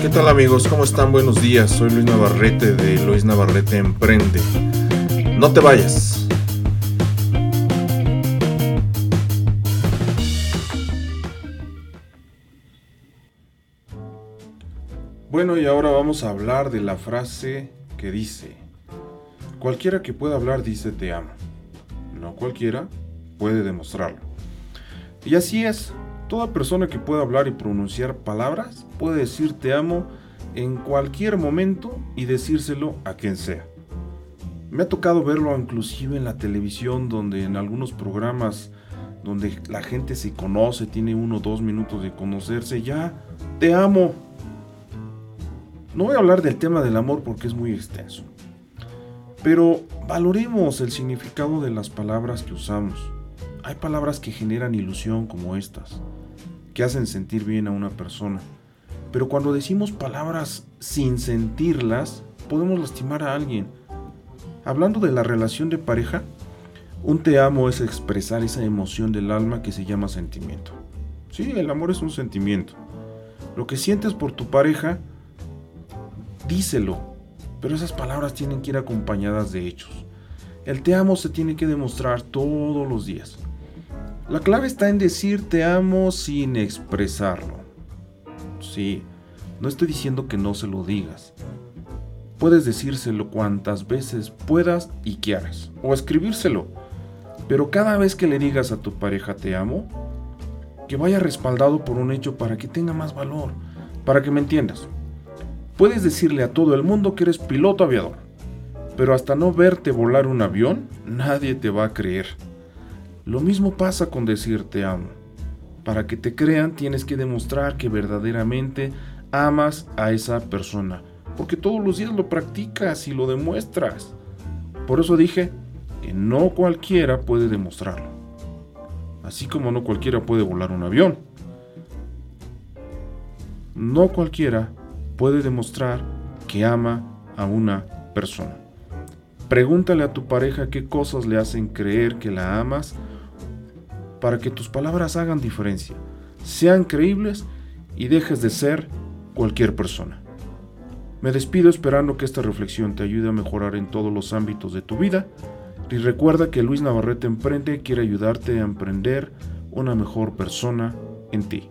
¿Qué tal amigos? ¿Cómo están? Buenos días. Soy Luis Navarrete de Luis Navarrete Emprende. No te vayas. Bueno, y ahora vamos a hablar de la frase que dice, cualquiera que pueda hablar dice te amo. No cualquiera puede demostrarlo. Y así es, Toda persona que pueda hablar y pronunciar palabras puede decir te amo en cualquier momento y decírselo a quien sea. Me ha tocado verlo inclusive en la televisión donde en algunos programas donde la gente se conoce, tiene uno o dos minutos de conocerse, ya, te amo. No voy a hablar del tema del amor porque es muy extenso, pero valoremos el significado de las palabras que usamos. Hay palabras que generan ilusión como estas que hacen sentir bien a una persona. Pero cuando decimos palabras sin sentirlas, podemos lastimar a alguien. Hablando de la relación de pareja, un te amo es expresar esa emoción del alma que se llama sentimiento. Sí, el amor es un sentimiento. Lo que sientes por tu pareja, díselo, pero esas palabras tienen que ir acompañadas de hechos. El te amo se tiene que demostrar todos los días. La clave está en decir te amo sin expresarlo. Sí, no estoy diciendo que no se lo digas. Puedes decírselo cuantas veces puedas y quieras, o escribírselo. Pero cada vez que le digas a tu pareja te amo, que vaya respaldado por un hecho para que tenga más valor, para que me entiendas. Puedes decirle a todo el mundo que eres piloto aviador, pero hasta no verte volar un avión, nadie te va a creer. Lo mismo pasa con decir te amo. Para que te crean tienes que demostrar que verdaderamente amas a esa persona, porque todos los días lo practicas y lo demuestras. Por eso dije que no cualquiera puede demostrarlo, así como no cualquiera puede volar un avión. No cualquiera puede demostrar que ama a una persona. Pregúntale a tu pareja qué cosas le hacen creer que la amas para que tus palabras hagan diferencia, sean creíbles y dejes de ser cualquier persona. Me despido esperando que esta reflexión te ayude a mejorar en todos los ámbitos de tu vida y recuerda que Luis Navarrete Emprende quiere ayudarte a emprender una mejor persona en ti.